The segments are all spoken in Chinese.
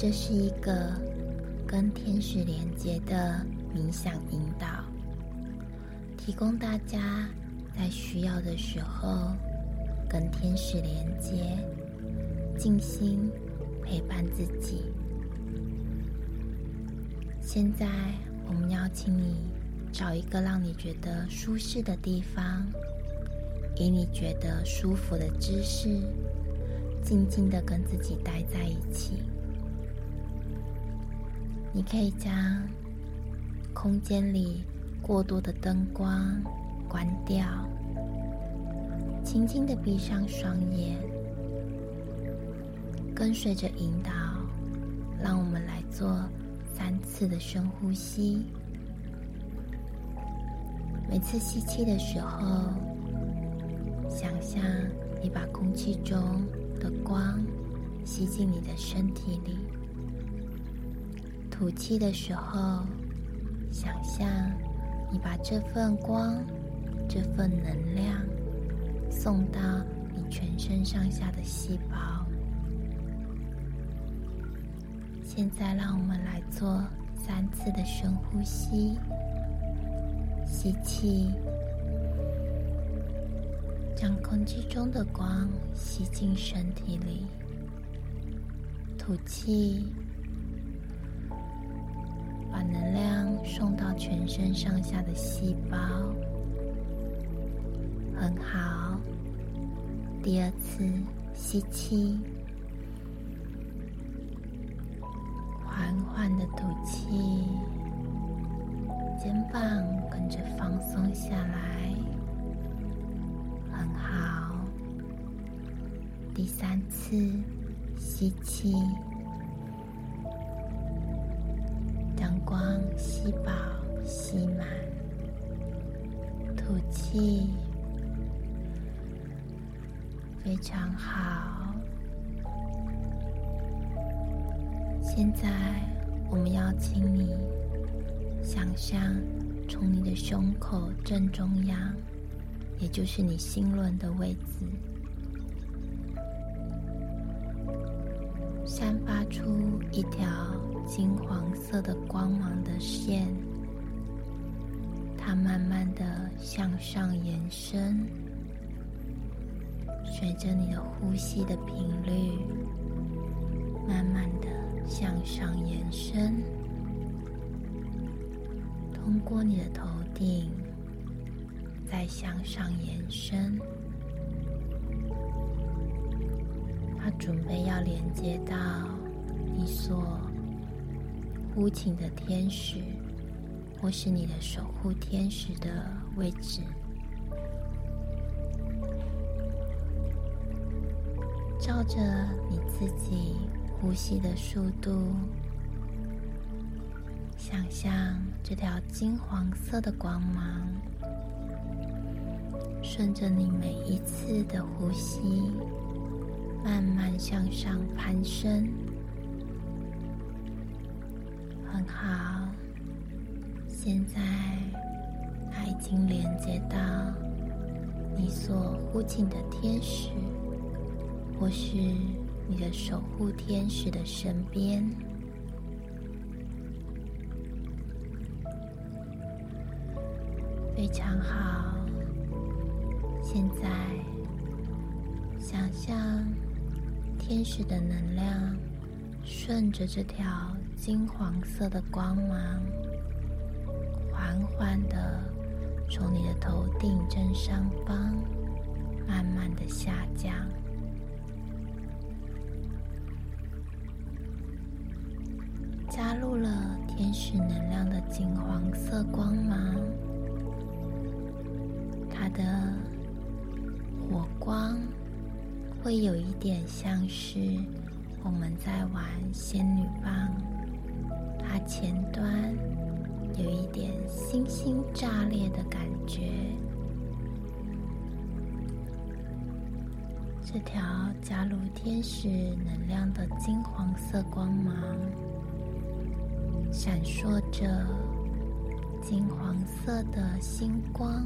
这是一个跟天使连接的冥想引导，提供大家在需要的时候跟天使连接，静心陪伴自己。现在，我们要请你找一个让你觉得舒适的地方，以你觉得舒服的姿势，静静的跟自己待在一起。你可以将空间里过多的灯光关掉，轻轻的闭上双眼，跟随着引导，让我们来做三次的深呼吸。每次吸气的时候，想象你把空气中的光吸进你的身体里。吐气的时候，想象你把这份光、这份能量送到你全身上下的细胞。现在，让我们来做三次的深呼吸：吸气，将空气中的光吸进身体里；吐气。把能量送到全身上下的细胞，很好。第二次吸气，缓缓的吐气，肩膀跟着放松下来，很好。第三次吸气。光吸饱吸满，吐气，非常好。现在我们邀请你想象，从你的胸口正中央，也就是你心轮的位置，散发出一条。金黄色的光芒的线，它慢慢的向上延伸，随着你的呼吸的频率，慢慢的向上延伸，通过你的头顶，再向上延伸，它准备要连接到你所。呼请的天使，或是你的守护天使的位置，照着你自己呼吸的速度，想象这条金黄色的光芒，顺着你每一次的呼吸，慢慢向上攀升。好，现在它已经连接到你所呼请的天使，或是你的守护天使的身边。非常好，现在想象天使的能量顺着这条。金黄色的光芒缓缓的从你的头顶正上方慢慢的下降，加入了天使能量的金黄色光芒，它的火光会有一点像是我们在玩仙女棒。它前端有一点星星炸裂的感觉，这条加入天使能量的金黄色光芒，闪烁着金黄色的星光，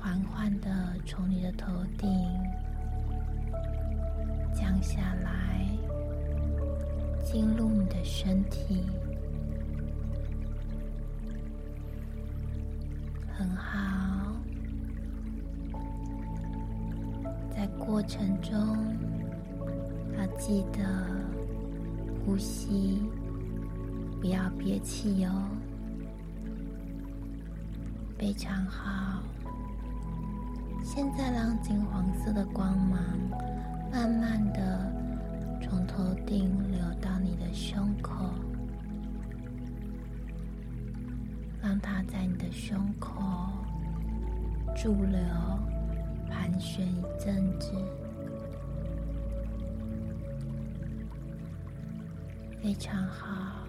缓缓的从你的头顶。进入你的身体，很好。在过程中，要记得呼吸，不要憋气哟。非常好。现在让金黄色的光芒慢慢的从头顶流到你的胸口，让它在你的胸口驻留、盘旋一阵子，非常好。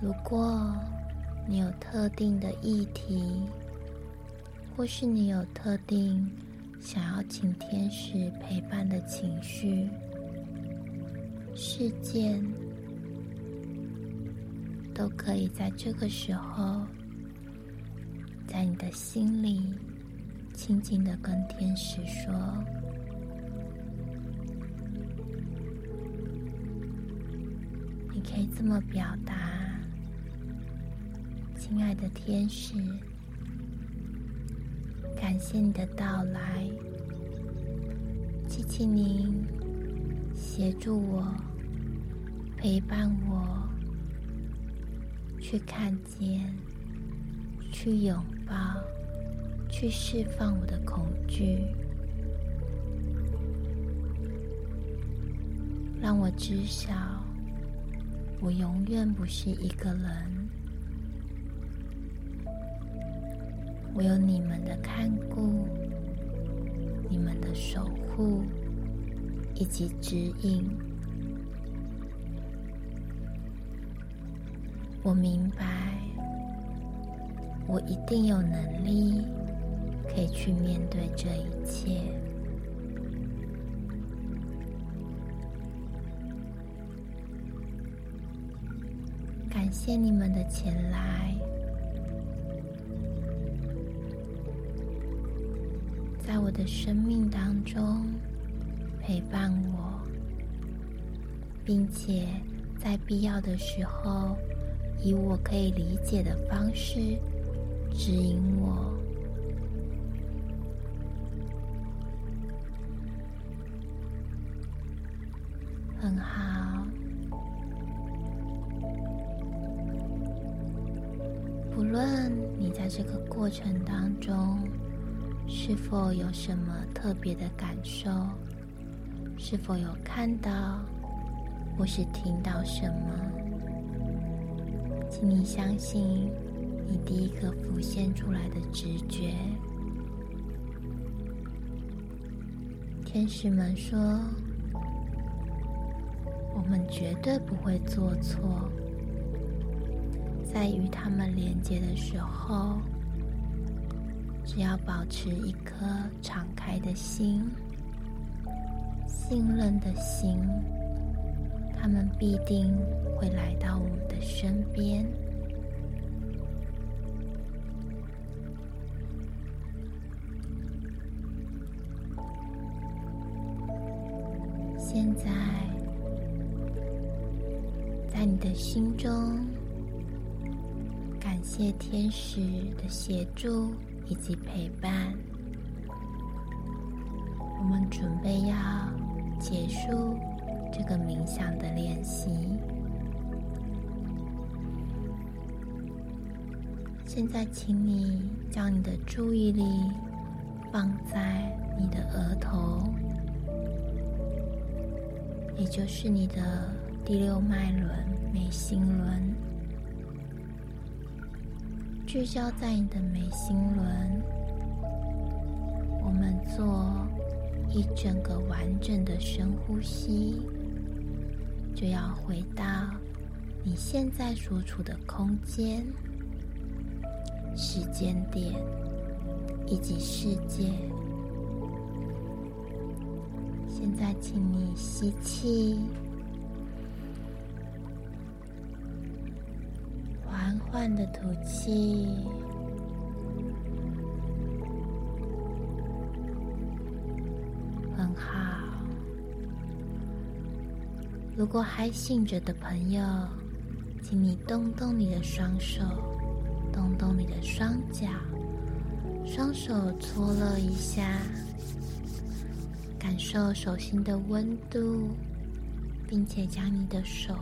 如果你有特定的议题，或是你有特定想要请天使陪伴的情绪、事件，都可以在这个时候，在你的心里轻轻的跟天使说。你可以这么表达。亲爱的天使，感谢你的到来，谢谢您协助我、陪伴我，去看见、去拥抱、去释放我的恐惧，让我知晓，我永远不是一个人。我有你们的看顾，你们的守护以及指引。我明白，我一定有能力可以去面对这一切。感谢你们的前来。在我的生命当中陪伴我，并且在必要的时候，以我可以理解的方式指引我。很好，不论你在这个过程当中。是否有什么特别的感受？是否有看到或是听到什么？请你相信你第一个浮现出来的直觉。天使们说：“我们绝对不会做错，在与他们连接的时候。”只要保持一颗敞开的心、信任的心，他们必定会来到我们的身边。现在，在你的心中，感谢天使的协助。以及陪伴，我们准备要结束这个冥想的练习。现在，请你将你的注意力放在你的额头，也就是你的第六脉轮——眉心轮。聚焦在你的眉心轮，我们做一整个完整的深呼吸，就要回到你现在所处的空间、时间点以及世界。现在，请你吸气。慢的吐气。很好。如果还醒着的朋友请你动动你的双手动动你的双脚双手搓热一下感受手心的温度并且将你的手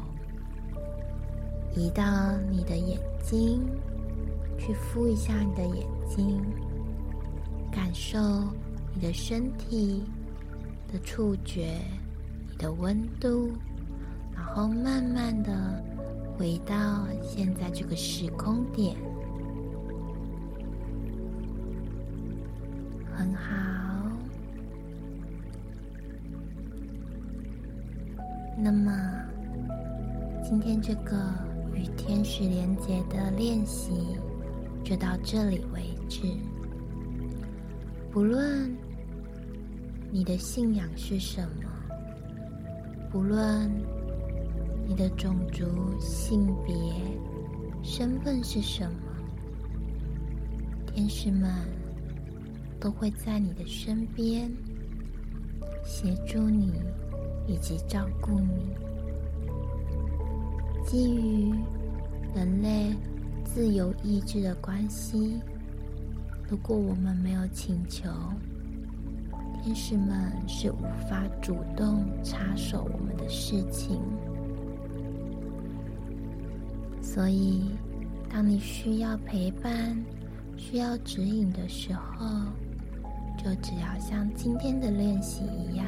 移到你的眼睛，去敷一下你的眼睛，感受你的身体的触觉，你的温度。然后慢慢的回到现在这个时空点，很好。那么今天这个与天使连接的练习就到这里为止。不论你的信仰是什么，不论。你的种族、性别、身份是什么？天使们都会在你的身边协助你以及照顾你。基于人类自由意志的关系，如果我们没有请求，天使们是无法主动插手我们的事情。所以，当你需要陪伴、需要指引的时候，就只要像今天的练习一样，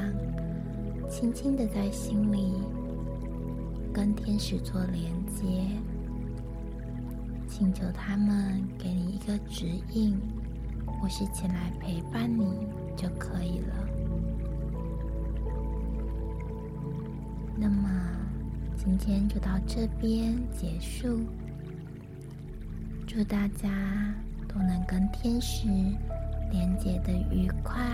轻轻的在心里跟天使做连接，请求他们给你一个指引，或是前来陪伴你就可以了。那么。今天就到这边结束。祝大家都能跟天使连接的愉快。